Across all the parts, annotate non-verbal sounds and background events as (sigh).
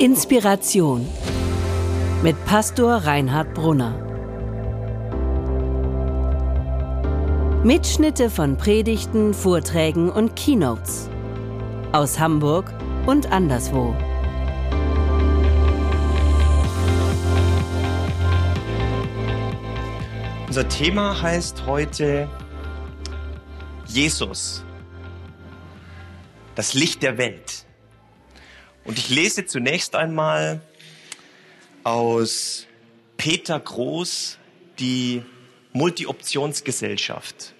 Inspiration mit Pastor Reinhard Brunner. Mitschnitte von Predigten, Vorträgen und Keynotes aus Hamburg und anderswo. Unser Thema heißt heute Jesus, das Licht der Welt. Und ich lese zunächst einmal aus Peter Groß die Multi-Optionsgesellschaft.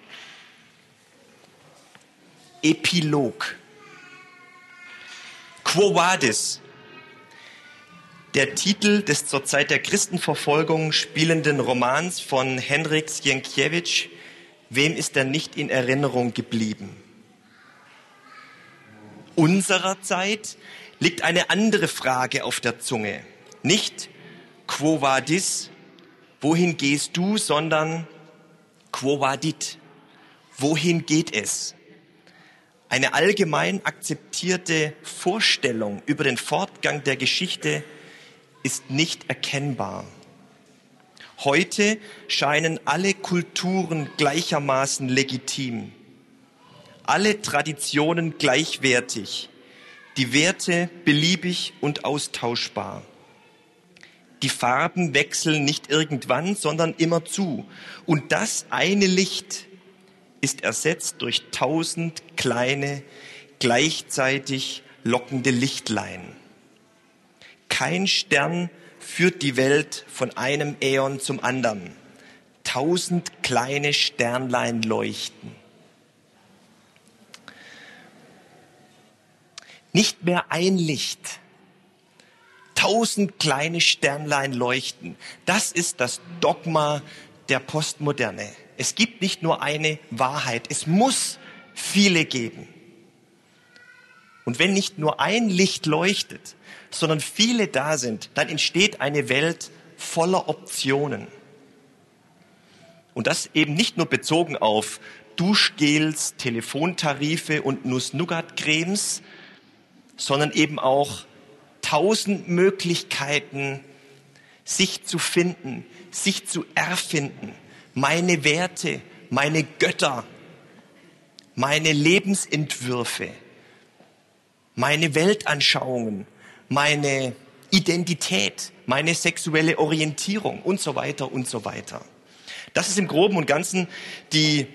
Epilog. Quo Vadis, der Titel des zur Zeit der Christenverfolgung spielenden Romans von Henrik Sienkiewicz, Wem ist er nicht in Erinnerung geblieben? Unserer Zeit liegt eine andere Frage auf der Zunge. Nicht quo vadis, wohin gehst du, sondern quo vadit, wohin geht es? Eine allgemein akzeptierte Vorstellung über den Fortgang der Geschichte ist nicht erkennbar. Heute scheinen alle Kulturen gleichermaßen legitim, alle Traditionen gleichwertig, die Werte beliebig und austauschbar. Die Farben wechseln nicht irgendwann, sondern immer zu. Und das eine Licht ist ersetzt durch tausend kleine, gleichzeitig lockende Lichtlein. Kein Stern führt die Welt von einem Äon zum anderen. Tausend kleine Sternlein leuchten. Nicht mehr ein Licht. Tausend kleine Sternlein leuchten. Das ist das Dogma der Postmoderne. Es gibt nicht nur eine Wahrheit. Es muss viele geben. Und wenn nicht nur ein Licht leuchtet, sondern viele da sind, dann entsteht eine Welt voller Optionen. Und das eben nicht nur bezogen auf Duschgels, Telefontarife und Nuss-Nougat-Cremes, sondern eben auch tausend Möglichkeiten, sich zu finden, sich zu erfinden, meine Werte, meine Götter, meine Lebensentwürfe, meine Weltanschauungen, meine Identität, meine sexuelle Orientierung und so weiter und so weiter. Das ist im Groben und Ganzen die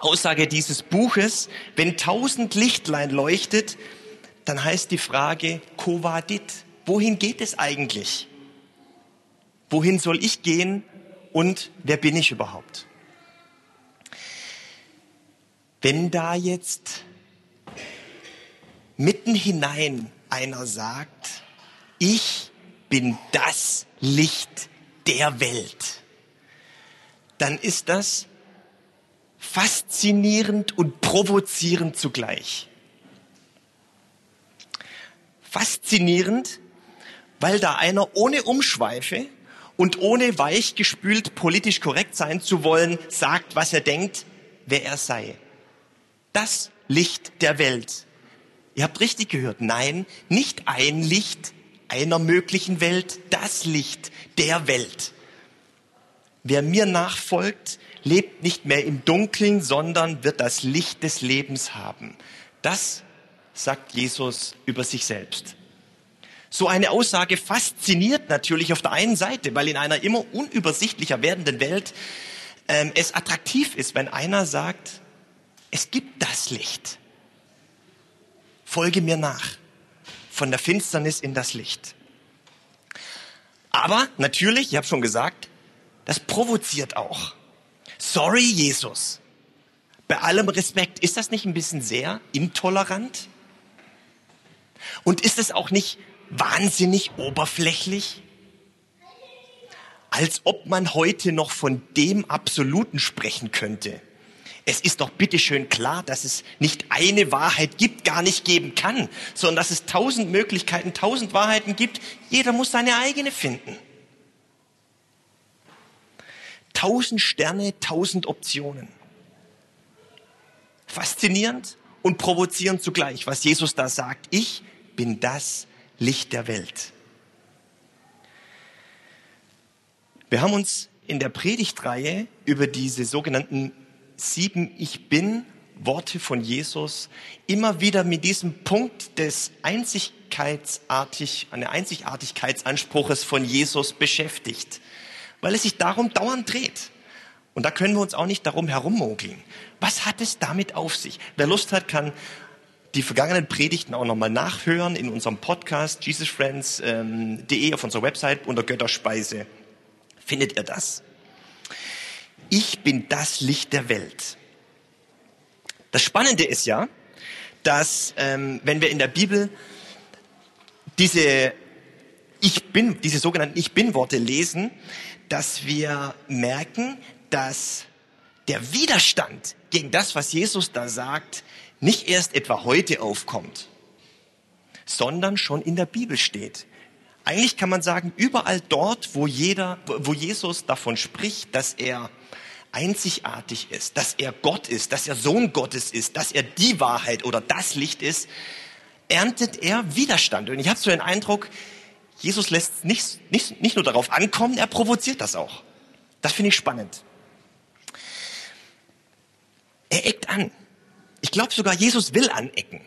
Aussage dieses Buches. Wenn tausend Lichtlein leuchtet, dann heißt die Frage, Kovadit, wohin geht es eigentlich? Wohin soll ich gehen und wer bin ich überhaupt? Wenn da jetzt mitten hinein einer sagt, ich bin das Licht der Welt, dann ist das faszinierend und provozierend zugleich. Faszinierend, weil da einer ohne Umschweife und ohne weichgespült politisch korrekt sein zu wollen, sagt, was er denkt, wer er sei. Das Licht der Welt. Ihr habt richtig gehört. Nein, nicht ein Licht einer möglichen Welt, das Licht der Welt. Wer mir nachfolgt, lebt nicht mehr im Dunkeln, sondern wird das Licht des Lebens haben. Das sagt Jesus über sich selbst. So eine Aussage fasziniert natürlich auf der einen Seite, weil in einer immer unübersichtlicher werdenden Welt ähm, es attraktiv ist, wenn einer sagt, es gibt das Licht folge mir nach. Von der Finsternis in das Licht. Aber natürlich, ich habe schon gesagt, das provoziert auch. Sorry, Jesus. Bei allem Respekt, ist das nicht ein bisschen sehr intolerant? Und ist es auch nicht wahnsinnig oberflächlich? Als ob man heute noch von dem Absoluten sprechen könnte es ist doch bitteschön klar, dass es nicht eine Wahrheit gibt, gar nicht geben kann, sondern dass es tausend Möglichkeiten, tausend Wahrheiten gibt. Jeder muss seine eigene finden. Tausend Sterne, tausend Optionen. Faszinierend und provozierend zugleich, was Jesus da sagt. Ich bin das Licht der Welt. Wir haben uns in der Predigtreihe über diese sogenannten sieben Ich bin Worte von Jesus immer wieder mit diesem Punkt des Einzigkeitsartig, eine Einzigartigkeitsanspruches von Jesus beschäftigt, weil es sich darum dauernd dreht. Und da können wir uns auch nicht darum herummogeln. Was hat es damit auf sich? Wer Lust hat, kann die vergangenen Predigten auch nochmal nachhören in unserem Podcast jesusfriends.de auf unserer Website unter Götterspeise. Findet ihr das? Ich bin das Licht der Welt. Das Spannende ist ja, dass ähm, wenn wir in der Bibel diese Ich bin, diese sogenannten Ich bin Worte lesen, dass wir merken, dass der Widerstand gegen das, was Jesus da sagt, nicht erst etwa heute aufkommt, sondern schon in der Bibel steht. Eigentlich kann man sagen, überall dort, wo jeder, wo Jesus davon spricht, dass er einzigartig ist, dass er Gott ist, dass er Sohn Gottes ist, dass er die Wahrheit oder das Licht ist, erntet er Widerstand. Und ich habe so den Eindruck, Jesus lässt nicht, nicht, nicht nur darauf ankommen, er provoziert das auch. Das finde ich spannend. Er eckt an. Ich glaube sogar, Jesus will anecken.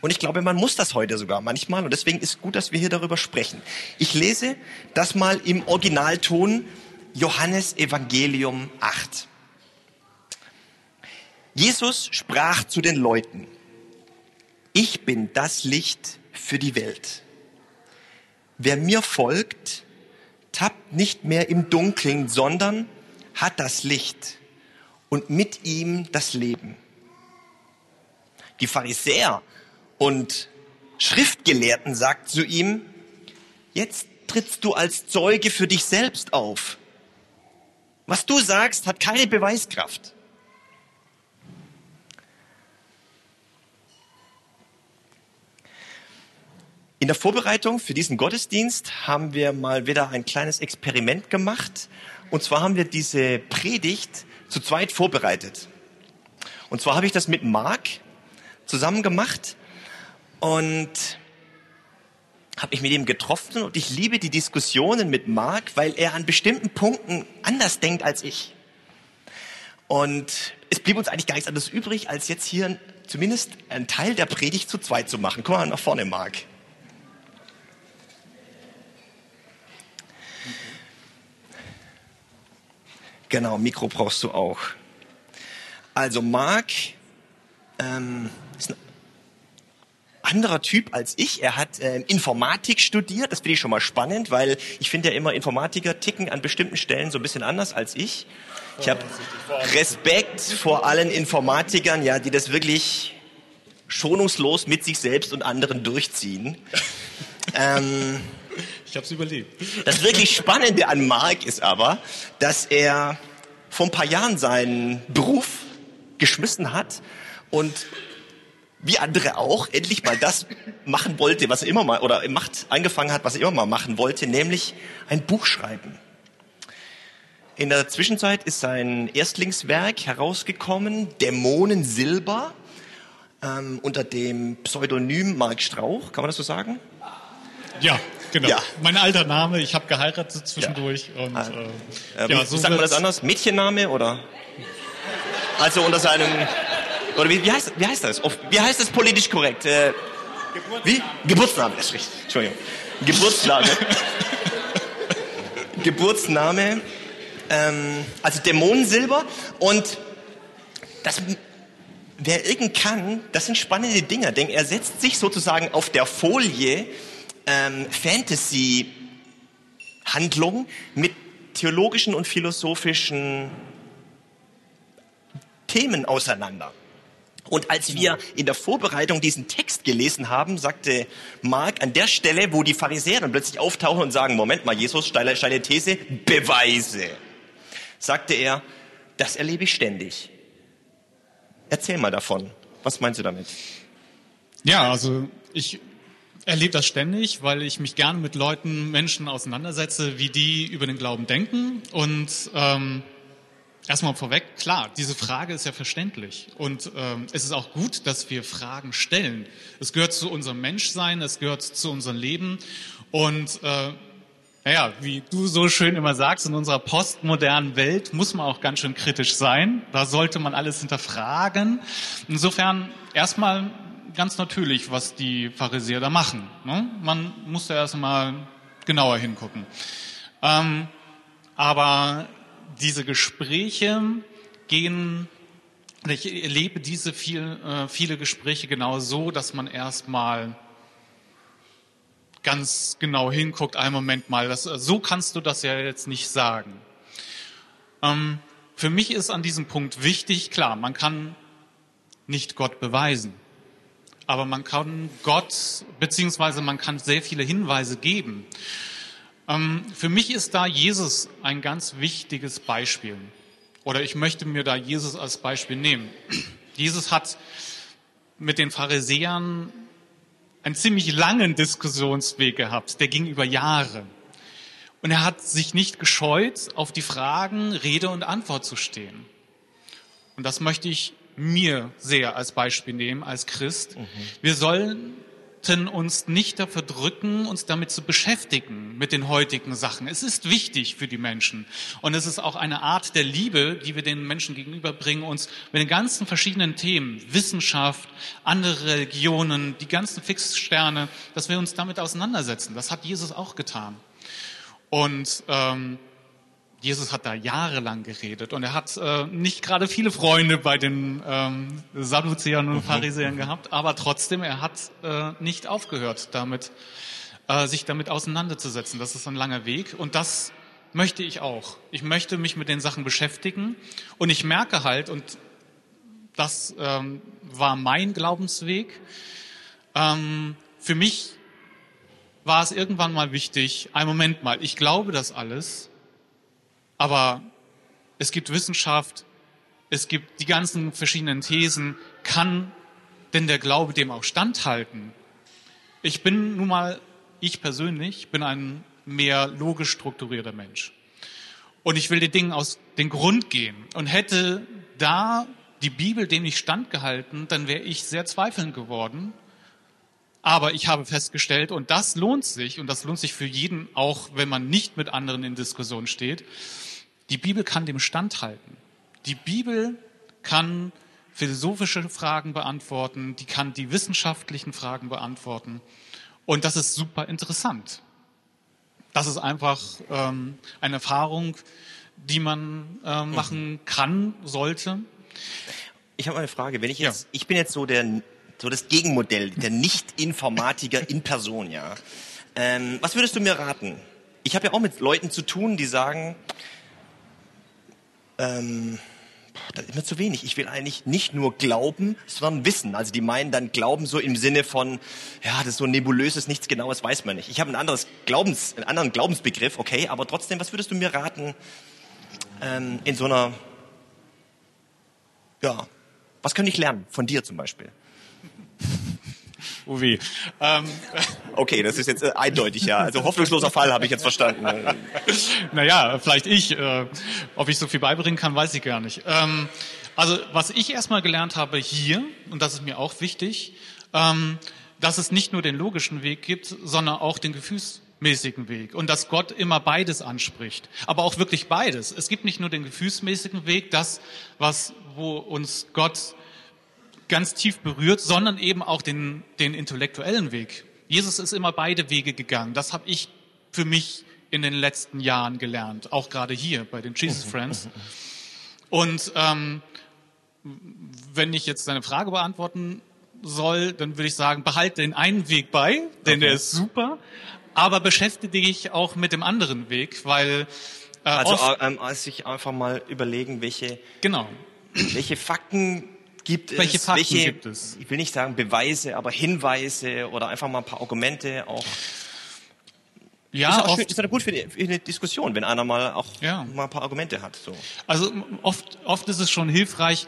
Und ich glaube, man muss das heute sogar manchmal. Und deswegen ist gut, dass wir hier darüber sprechen. Ich lese das mal im Originalton Johannes Evangelium 8. Jesus sprach zu den Leuten, ich bin das Licht für die Welt. Wer mir folgt, tappt nicht mehr im Dunkeln, sondern hat das Licht und mit ihm das Leben. Die Pharisäer und Schriftgelehrten sagt zu ihm, jetzt trittst du als Zeuge für dich selbst auf. Was du sagst, hat keine Beweiskraft. In der Vorbereitung für diesen Gottesdienst haben wir mal wieder ein kleines Experiment gemacht. Und zwar haben wir diese Predigt zu zweit vorbereitet. Und zwar habe ich das mit Marc zusammen gemacht und habe mich mit ihm getroffen und ich liebe die Diskussionen mit Marc, weil er an bestimmten Punkten anders denkt als ich. Und es blieb uns eigentlich gar nichts anderes übrig, als jetzt hier zumindest einen Teil der Predigt zu zweit zu machen. Komm mal nach vorne, Marc. Genau, Mikro brauchst du auch. Also Marc ähm, ist ein anderer Typ als ich. Er hat äh, Informatik studiert. Das finde ich schon mal spannend, weil ich finde ja immer Informatiker ticken an bestimmten Stellen so ein bisschen anders als ich. Ich habe Respekt vor allen Informatikern, ja, die das wirklich schonungslos mit sich selbst und anderen durchziehen. ähm, ich habe es überlebt. Das wirklich Spannende an Mark ist aber, dass er vor ein paar Jahren seinen Beruf geschmissen hat und wie andere auch, endlich mal das machen wollte, was er immer mal, oder macht, angefangen hat, was er immer mal machen wollte, nämlich ein Buch schreiben. In der Zwischenzeit ist sein Erstlingswerk herausgekommen, Dämonen Silber, ähm, unter dem Pseudonym Mark Strauch, kann man das so sagen? Ja, genau. Ja. Mein alter Name, ich habe geheiratet zwischendurch. Ja. Und, ah. äh, ja, so sagt man das anders? Mädchenname oder? Also unter seinem oder wie, wie, heißt, wie heißt das? Wie heißt das politisch korrekt? Äh, Geburtsname. Wie? Geburtsname, das ist richtig. Entschuldigung. Geburtsname. (laughs) Geburtsname. Ähm, also Dämonensilber. Und das, wer irgend kann, das sind spannende Dinge. Denn er setzt sich sozusagen auf der Folie ähm, Fantasy-Handlung mit theologischen und philosophischen Themen auseinander. Und als wir in der Vorbereitung diesen Text gelesen haben, sagte Mark an der Stelle, wo die Pharisäer dann plötzlich auftauchen und sagen, Moment mal, Jesus, steile, steile These, Beweise, sagte er, das erlebe ich ständig. Erzähl mal davon. Was meinst du damit? Ja, also ich erlebe das ständig, weil ich mich gerne mit Leuten, Menschen auseinandersetze, wie die über den Glauben denken und ähm, Erstmal vorweg, klar, diese Frage ist ja verständlich. Und ähm, es ist auch gut, dass wir Fragen stellen. Es gehört zu unserem Menschsein, es gehört zu unserem Leben. Und äh, naja, wie du so schön immer sagst, in unserer postmodernen Welt muss man auch ganz schön kritisch sein. Da sollte man alles hinterfragen. Insofern erstmal ganz natürlich, was die Pharisäer da machen. Ne? Man muss da erstmal genauer hingucken. Ähm, aber diese Gespräche gehen, ich erlebe diese viel, äh, viele Gespräche genau so, dass man erstmal ganz genau hinguckt, einen Moment mal, das, so kannst du das ja jetzt nicht sagen. Ähm, für mich ist an diesem Punkt wichtig, klar, man kann nicht Gott beweisen, aber man kann Gott, beziehungsweise man kann sehr viele Hinweise geben. Ähm, für mich ist da Jesus ein ganz wichtiges Beispiel. Oder ich möchte mir da Jesus als Beispiel nehmen. Jesus hat mit den Pharisäern einen ziemlich langen Diskussionsweg gehabt. Der ging über Jahre. Und er hat sich nicht gescheut, auf die Fragen Rede und Antwort zu stehen. Und das möchte ich mir sehr als Beispiel nehmen, als Christ. Mhm. Wir sollen sollten uns nicht dafür drücken, uns damit zu beschäftigen, mit den heutigen Sachen. Es ist wichtig für die Menschen. Und es ist auch eine Art der Liebe, die wir den Menschen gegenüberbringen, uns mit den ganzen verschiedenen Themen, Wissenschaft, andere Religionen, die ganzen Fixsterne, dass wir uns damit auseinandersetzen. Das hat Jesus auch getan. Und ähm, Jesus hat da jahrelang geredet und er hat äh, nicht gerade viele Freunde bei den ähm, Sadduzäern und mhm. Pharisäern gehabt, aber trotzdem, er hat äh, nicht aufgehört, damit äh, sich damit auseinanderzusetzen. Das ist ein langer Weg und das möchte ich auch. Ich möchte mich mit den Sachen beschäftigen und ich merke halt, und das ähm, war mein Glaubensweg, ähm, für mich war es irgendwann mal wichtig, ein Moment mal, ich glaube das alles, aber es gibt Wissenschaft, es gibt die ganzen verschiedenen Thesen. Kann denn der Glaube dem auch standhalten? Ich bin nun mal, ich persönlich, bin ein mehr logisch strukturierter Mensch. Und ich will den Dingen aus dem Grund gehen. Und hätte da die Bibel dem nicht standgehalten, dann wäre ich sehr zweifelnd geworden. Aber ich habe festgestellt, und das lohnt sich, und das lohnt sich für jeden, auch wenn man nicht mit anderen in Diskussion steht, die Bibel kann dem standhalten. Die Bibel kann philosophische Fragen beantworten, die kann die wissenschaftlichen Fragen beantworten. Und das ist super interessant. Das ist einfach ähm, eine Erfahrung, die man äh, machen kann, sollte. Ich habe eine Frage. Wenn ich jetzt, ja. ich bin jetzt so der, so das Gegenmodell, der Nicht-Informatiker in Person, ja. Ähm, was würdest du mir raten? Ich habe ja auch mit Leuten zu tun, die sagen, ähm, das ist immer zu wenig. Ich will eigentlich nicht nur glauben, sondern wissen. Also die meinen dann Glauben so im Sinne von, ja, das ist so nebulöses, nichts Genaues weiß man nicht. Ich habe ein anderes Glaubens, einen anderen Glaubensbegriff, okay, aber trotzdem, was würdest du mir raten ähm, in so einer, ja, was könnte ich lernen von dir zum Beispiel? Weh. Ähm. (laughs) Okay, das ist jetzt äh, eindeutig, ja. Also hoffnungsloser Fall habe ich jetzt verstanden. (laughs) naja, vielleicht ich. Äh, ob ich so viel beibringen kann, weiß ich gar nicht. Ähm, also was ich erstmal gelernt habe hier, und das ist mir auch wichtig, ähm, dass es nicht nur den logischen Weg gibt, sondern auch den gefühlsmäßigen Weg und dass Gott immer beides anspricht, aber auch wirklich beides. Es gibt nicht nur den gefühlsmäßigen Weg, das, was, wo uns Gott ganz tief berührt, sondern eben auch den, den intellektuellen Weg. Jesus ist immer beide Wege gegangen. Das habe ich für mich in den letzten Jahren gelernt, auch gerade hier bei den Jesus Friends. Und ähm, wenn ich jetzt deine Frage beantworten soll, dann würde ich sagen, behalte den einen Weg bei, denn okay. der ist super, aber beschäftige dich auch mit dem anderen Weg, weil äh, also ähm, sich einfach mal überlegen, welche genau welche Fakten gibt es, welche Fakten welche, gibt es? Ich will nicht sagen Beweise, aber Hinweise oder einfach mal ein paar Argumente auch. Ja, ist, auch oft, ist ja gut für, die, für, eine Diskussion, wenn einer mal auch ja. mal ein paar Argumente hat. So. Also oft, oft ist es schon hilfreich,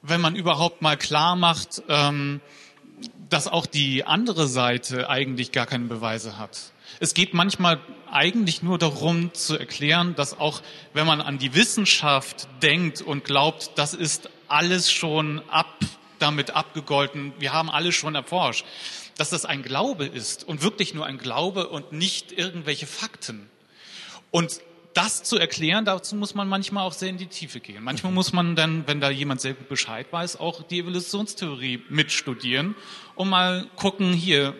wenn man überhaupt mal klar macht, ähm, dass auch die andere Seite eigentlich gar keine Beweise hat. Es geht manchmal eigentlich nur darum zu erklären, dass auch wenn man an die Wissenschaft denkt und glaubt, das ist alles schon ab, damit abgegolten, wir haben alles schon erforscht, dass das ein Glaube ist und wirklich nur ein Glaube und nicht irgendwelche Fakten. Und das zu erklären, dazu muss man manchmal auch sehr in die Tiefe gehen. Manchmal muss man dann, wenn da jemand sehr gut Bescheid weiß, auch die Evolutionstheorie mitstudieren und mal gucken, hier,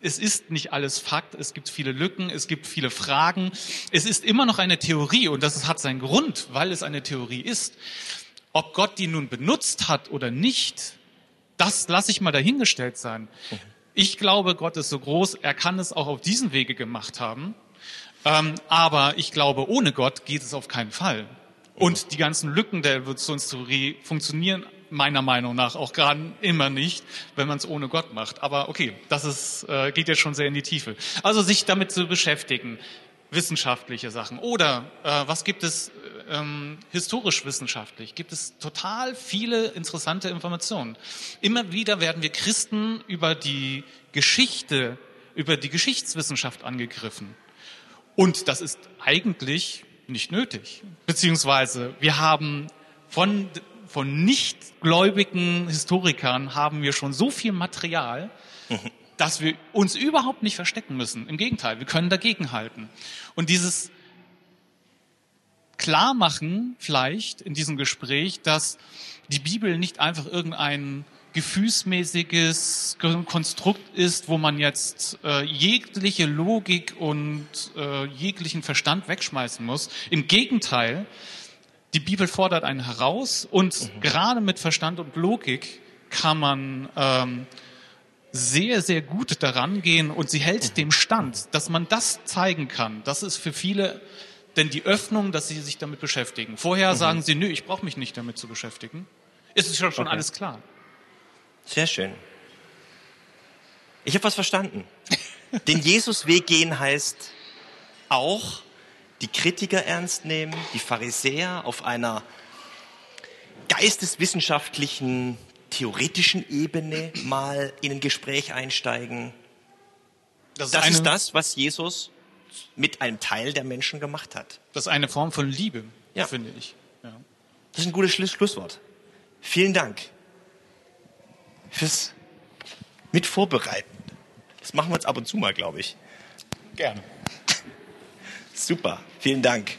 es ist nicht alles Fakt, es gibt viele Lücken, es gibt viele Fragen. Es ist immer noch eine Theorie und das hat seinen Grund, weil es eine Theorie ist. Ob Gott die nun benutzt hat oder nicht, das lasse ich mal dahingestellt sein. Ich glaube, Gott ist so groß, er kann es auch auf diesen Wege gemacht haben. Ähm, aber ich glaube, ohne Gott geht es auf keinen Fall. Und die ganzen Lücken der Evolutionstheorie funktionieren meiner Meinung nach auch gerade immer nicht, wenn man es ohne Gott macht. Aber okay, das ist, äh, geht jetzt schon sehr in die Tiefe. Also sich damit zu beschäftigen, wissenschaftliche Sachen. Oder äh, was gibt es ähm, historisch wissenschaftlich? Gibt es total viele interessante Informationen. Immer wieder werden wir Christen über die Geschichte, über die Geschichtswissenschaft angegriffen. Und das ist eigentlich nicht nötig. Beziehungsweise wir haben von von nichtgläubigen Historikern haben wir schon so viel Material, dass wir uns überhaupt nicht verstecken müssen. Im Gegenteil, wir können dagegenhalten. Und dieses Klarmachen vielleicht in diesem Gespräch, dass die Bibel nicht einfach irgendein gefühlsmäßiges Konstrukt ist, wo man jetzt äh, jegliche Logik und äh, jeglichen Verstand wegschmeißen muss. Im Gegenteil, die Bibel fordert einen heraus und mhm. gerade mit Verstand und Logik kann man ähm, sehr, sehr gut daran gehen und sie hält mhm. dem Stand, dass man das zeigen kann. Das ist für viele denn die Öffnung, dass sie sich damit beschäftigen. Vorher mhm. sagen sie, nö, ich brauche mich nicht damit zu beschäftigen. Es ist schon, schon okay. alles klar. Sehr schön. Ich habe was verstanden. (laughs) Den Jesusweg gehen heißt auch die Kritiker ernst nehmen, die Pharisäer auf einer geisteswissenschaftlichen, theoretischen Ebene mal in ein Gespräch einsteigen. Das, ist, das ist das, was Jesus mit einem Teil der Menschen gemacht hat. Das ist eine Form von Liebe, ja. finde ich. Ja. Das ist ein gutes Schlusswort. Vielen Dank fürs Mitvorbereiten. Das machen wir jetzt ab und zu mal, glaube ich. Gerne. (laughs) Super, vielen Dank.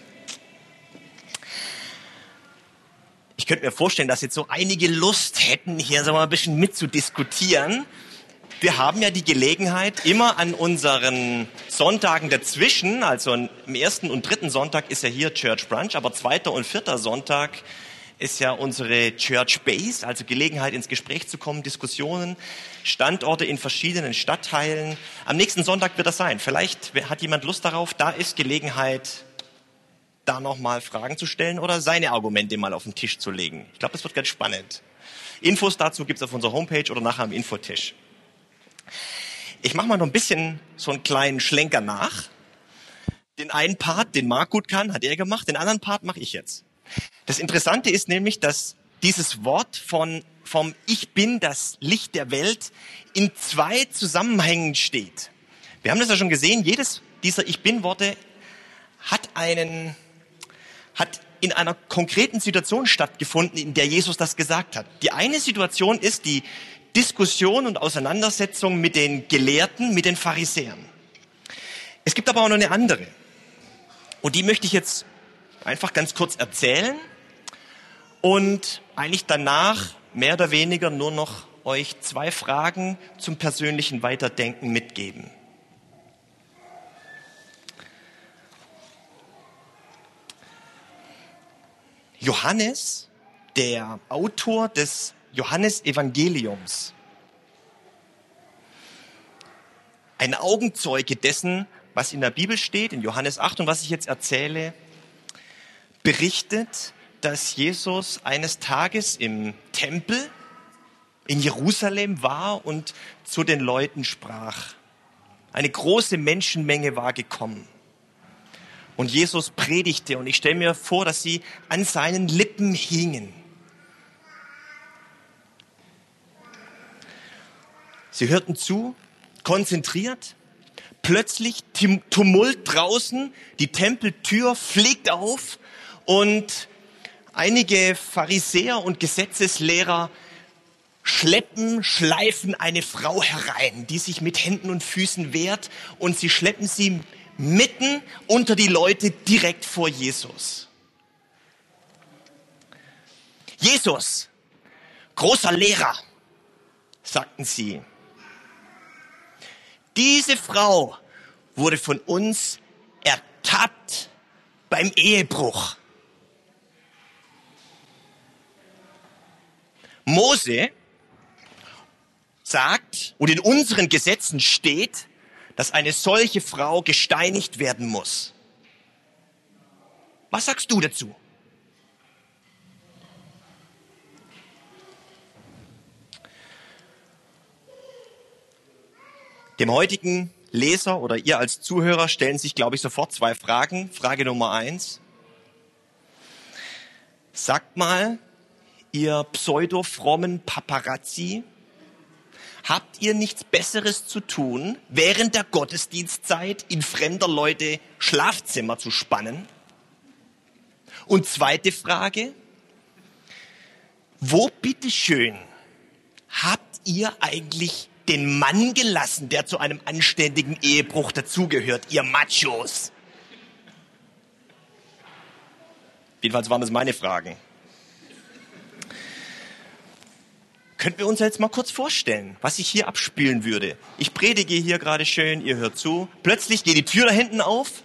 Ich könnte mir vorstellen, dass jetzt so einige Lust hätten, hier sagen wir mal, ein bisschen mitzudiskutieren. Wir haben ja die Gelegenheit, immer an unseren Sonntagen dazwischen, also im ersten und dritten Sonntag ist ja hier Church Brunch, aber zweiter und vierter Sonntag ist ja unsere Church Base, also Gelegenheit ins Gespräch zu kommen, Diskussionen, Standorte in verschiedenen Stadtteilen. Am nächsten Sonntag wird das sein. Vielleicht hat jemand Lust darauf. Da ist Gelegenheit, da nochmal Fragen zu stellen oder seine Argumente mal auf den Tisch zu legen. Ich glaube, das wird ganz spannend. Infos dazu gibt's auf unserer Homepage oder nachher am Infotisch. Ich mache mal noch ein bisschen so einen kleinen Schlenker nach. Den einen Part, den Marc gut kann, hat er gemacht. Den anderen Part mache ich jetzt. Das Interessante ist nämlich, dass dieses Wort von, vom Ich bin das Licht der Welt in zwei Zusammenhängen steht. Wir haben das ja schon gesehen, jedes dieser Ich bin Worte hat einen, hat in einer konkreten Situation stattgefunden, in der Jesus das gesagt hat. Die eine Situation ist die Diskussion und Auseinandersetzung mit den Gelehrten, mit den Pharisäern. Es gibt aber auch noch eine andere. Und die möchte ich jetzt einfach ganz kurz erzählen und eigentlich danach mehr oder weniger nur noch euch zwei Fragen zum persönlichen Weiterdenken mitgeben. Johannes, der Autor des Johannesevangeliums, ein Augenzeuge dessen, was in der Bibel steht, in Johannes 8 und was ich jetzt erzähle, berichtet, dass Jesus eines Tages im Tempel in Jerusalem war und zu den Leuten sprach. Eine große Menschenmenge war gekommen. Und Jesus predigte und ich stelle mir vor, dass sie an seinen Lippen hingen. Sie hörten zu, konzentriert, plötzlich Tumult draußen, die Tempeltür fliegt auf und einige Pharisäer und Gesetzeslehrer schleppen, schleifen eine Frau herein, die sich mit Händen und Füßen wehrt und sie schleppen sie mitten unter die Leute direkt vor Jesus. Jesus, großer Lehrer, sagten sie. Diese Frau wurde von uns ertappt beim Ehebruch. Mose sagt und in unseren Gesetzen steht, dass eine solche Frau gesteinigt werden muss. Was sagst du dazu? Dem heutigen Leser oder ihr als Zuhörer stellen sich, glaube ich, sofort zwei Fragen. Frage Nummer eins. Sagt mal, ihr pseudo-frommen Paparazzi, habt ihr nichts Besseres zu tun, während der Gottesdienstzeit in fremder Leute Schlafzimmer zu spannen? Und zweite Frage, wo bitteschön habt ihr eigentlich den Mann gelassen, der zu einem anständigen Ehebruch dazugehört, ihr Machos? Jedenfalls waren das meine Fragen. Könnten wir uns jetzt mal kurz vorstellen, was sich hier abspielen würde? Ich predige hier gerade schön, ihr hört zu. Plötzlich geht die Tür da hinten auf.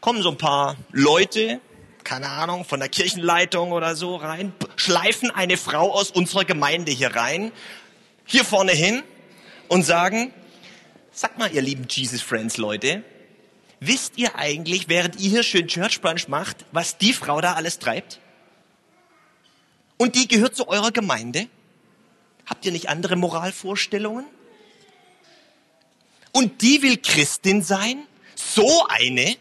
Kommen so ein paar Leute, keine Ahnung, von der Kirchenleitung oder so rein, schleifen eine Frau aus unserer Gemeinde hier rein, hier vorne hin und sagen, sag mal, ihr lieben Jesus Friends Leute, wisst ihr eigentlich, während ihr hier schön Church Brunch macht, was die Frau da alles treibt? Und die gehört zu eurer Gemeinde? Habt ihr nicht andere Moralvorstellungen? Und die will Christin sein? So eine?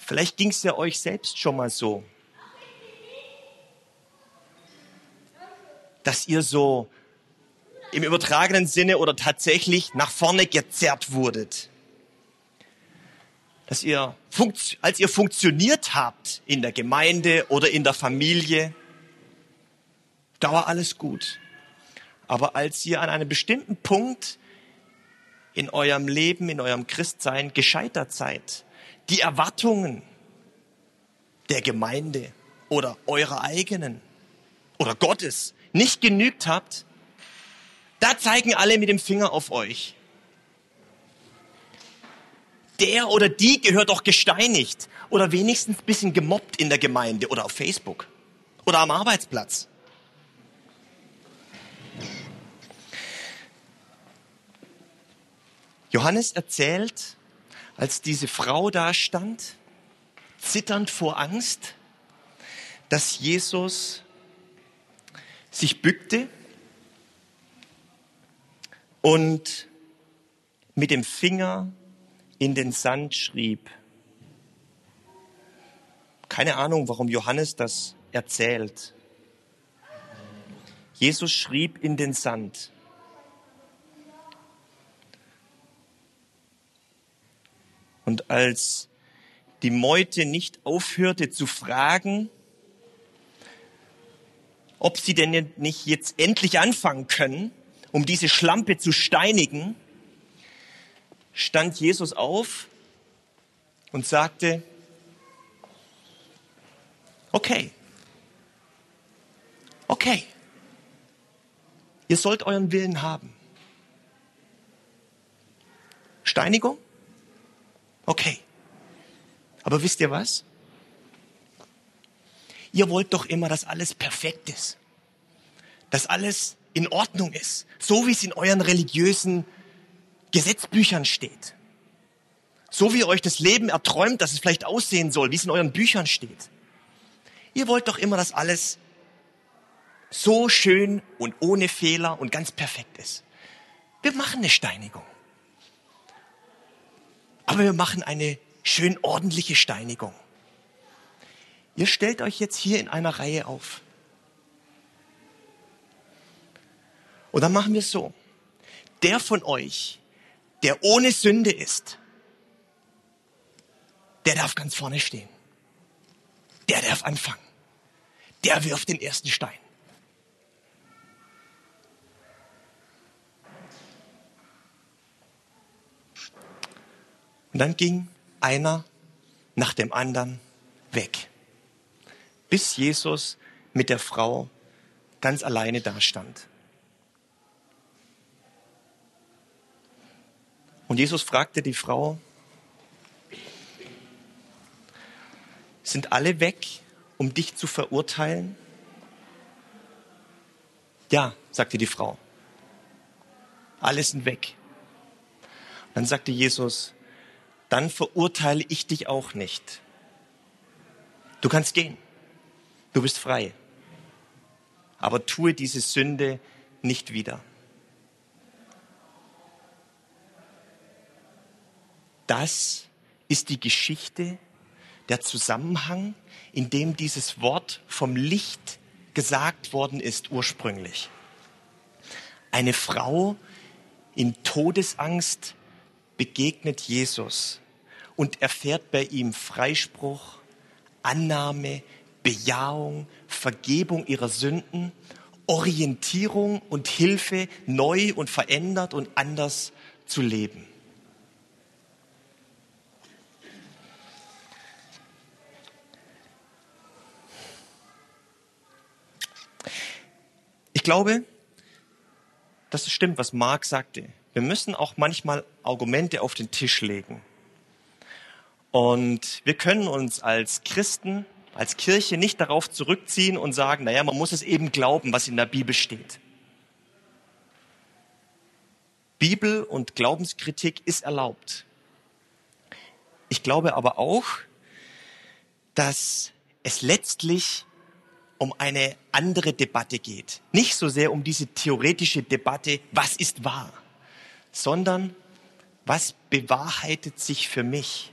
Vielleicht ging es ja euch selbst schon mal so. dass ihr so im übertragenen Sinne oder tatsächlich nach vorne gezerrt wurdet. Dass ihr, als ihr funktioniert habt in der Gemeinde oder in der Familie, da war alles gut. Aber als ihr an einem bestimmten Punkt in eurem Leben, in eurem Christsein gescheitert seid, die Erwartungen der Gemeinde oder eurer eigenen oder Gottes nicht genügt habt, da zeigen alle mit dem Finger auf euch. Der oder die gehört doch gesteinigt oder wenigstens ein bisschen gemobbt in der Gemeinde oder auf Facebook oder am Arbeitsplatz. Johannes erzählt, als diese Frau da stand, zitternd vor Angst, dass Jesus sich bückte und mit dem Finger in den Sand schrieb. Keine Ahnung, warum Johannes das erzählt. Jesus schrieb in den Sand. Und als die Meute nicht aufhörte zu fragen, ob sie denn nicht jetzt endlich anfangen können, um diese Schlampe zu steinigen, stand Jesus auf und sagte, okay, okay, ihr sollt euren Willen haben. Steinigung? Okay. Aber wisst ihr was? Ihr wollt doch immer, dass alles perfekt ist. Dass alles in Ordnung ist. So wie es in euren religiösen Gesetzbüchern steht. So wie ihr euch das Leben erträumt, dass es vielleicht aussehen soll, wie es in euren Büchern steht. Ihr wollt doch immer, dass alles so schön und ohne Fehler und ganz perfekt ist. Wir machen eine Steinigung. Aber wir machen eine schön ordentliche Steinigung. Ihr stellt euch jetzt hier in einer Reihe auf. Und dann machen wir es so. Der von euch, der ohne Sünde ist, der darf ganz vorne stehen. Der darf anfangen. Der wirft den ersten Stein. Und dann ging einer nach dem anderen weg, bis Jesus mit der Frau ganz alleine dastand. Und Jesus fragte die Frau, sind alle weg, um dich zu verurteilen? Ja, sagte die Frau. Alle sind weg. Dann sagte Jesus, dann verurteile ich dich auch nicht. Du kannst gehen. Du bist frei. Aber tue diese Sünde nicht wieder. Das ist die Geschichte, der Zusammenhang, in dem dieses Wort vom Licht gesagt worden ist ursprünglich. Eine Frau in Todesangst begegnet Jesus und erfährt bei ihm Freispruch, Annahme, Bejahung, Vergebung ihrer Sünden, Orientierung und Hilfe, neu und verändert und anders zu leben. Ich glaube, dass es stimmt, was Mark sagte. Wir müssen auch manchmal Argumente auf den Tisch legen. Und wir können uns als Christen, als Kirche nicht darauf zurückziehen und sagen, naja, man muss es eben glauben, was in der Bibel steht. Bibel und Glaubenskritik ist erlaubt. Ich glaube aber auch, dass es letztlich um eine andere Debatte geht. Nicht so sehr um diese theoretische Debatte, was ist wahr, sondern was bewahrheitet sich für mich?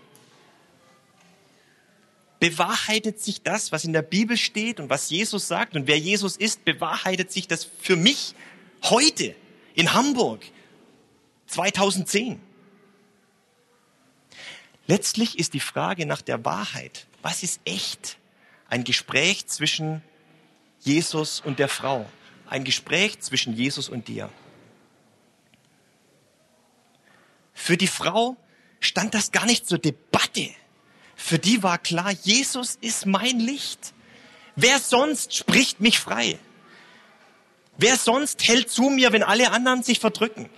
Bewahrheitet sich das, was in der Bibel steht und was Jesus sagt und wer Jesus ist, bewahrheitet sich das für mich heute in Hamburg 2010? Letztlich ist die Frage nach der Wahrheit, was ist echt? Ein Gespräch zwischen Jesus und der Frau. Ein Gespräch zwischen Jesus und dir. Für die Frau stand das gar nicht zur Debatte. Für die war klar, Jesus ist mein Licht. Wer sonst spricht mich frei? Wer sonst hält zu mir, wenn alle anderen sich verdrücken?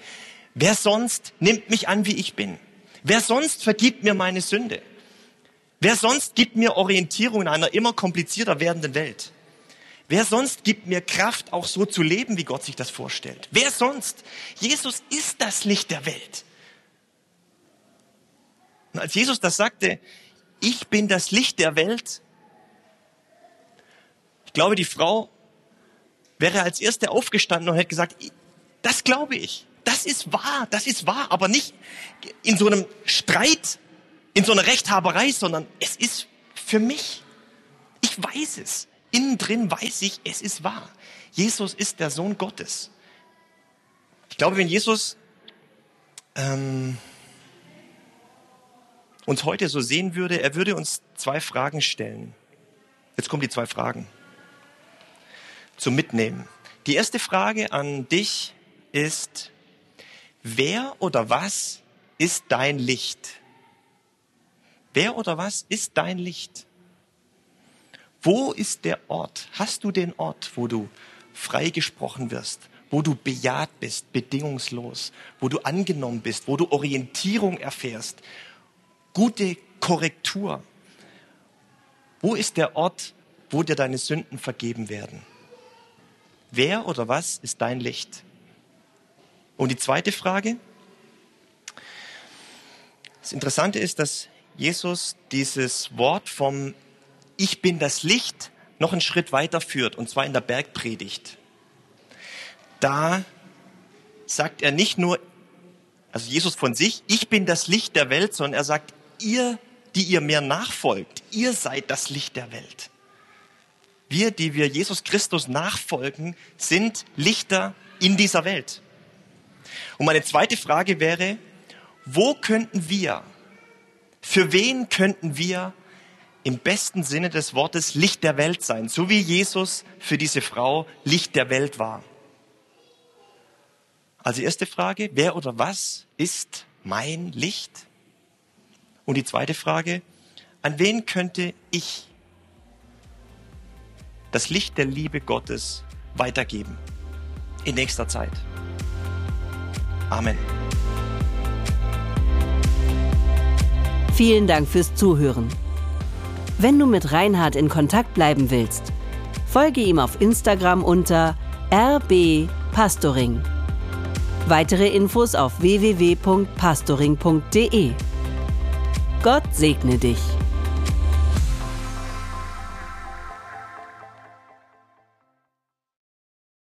Wer sonst nimmt mich an, wie ich bin? Wer sonst vergibt mir meine Sünde? Wer sonst gibt mir Orientierung in einer immer komplizierter werdenden Welt? Wer sonst gibt mir Kraft, auch so zu leben, wie Gott sich das vorstellt? Wer sonst? Jesus ist das Licht der Welt. Und als Jesus das sagte, ich bin das Licht der Welt, ich glaube, die Frau wäre als erste aufgestanden und hätte gesagt, das glaube ich, das ist wahr, das ist wahr, aber nicht in so einem Streit, in so einer Rechthaberei, sondern es ist für mich. Ich weiß es. Innen drin weiß ich, es ist wahr. Jesus ist der Sohn Gottes. Ich glaube, wenn Jesus ähm, uns heute so sehen würde, er würde uns zwei Fragen stellen. Jetzt kommen die zwei Fragen zum Mitnehmen. Die erste Frage an dich ist, wer oder was ist dein Licht? Wer oder was ist dein Licht? Wo ist der Ort? Hast du den Ort, wo du freigesprochen wirst, wo du bejaht bist, bedingungslos, wo du angenommen bist, wo du Orientierung erfährst, gute Korrektur? Wo ist der Ort, wo dir deine Sünden vergeben werden? Wer oder was ist dein Licht? Und die zweite Frage. Das Interessante ist, dass Jesus dieses Wort vom ich bin das Licht, noch einen Schritt weiter führt, und zwar in der Bergpredigt. Da sagt er nicht nur, also Jesus von sich, ich bin das Licht der Welt, sondern er sagt, ihr, die ihr mir nachfolgt, ihr seid das Licht der Welt. Wir, die wir Jesus Christus nachfolgen, sind Lichter in dieser Welt. Und meine zweite Frage wäre, wo könnten wir, für wen könnten wir im besten Sinne des Wortes Licht der Welt sein, so wie Jesus für diese Frau Licht der Welt war? Also erste Frage, wer oder was ist mein Licht? Und die zweite Frage, an wen könnte ich das Licht der Liebe Gottes weitergeben in nächster Zeit? Amen. Vielen Dank fürs Zuhören. Wenn du mit Reinhard in Kontakt bleiben willst, folge ihm auf Instagram unter rbpastoring. Weitere Infos auf www.pastoring.de. Gott segne dich.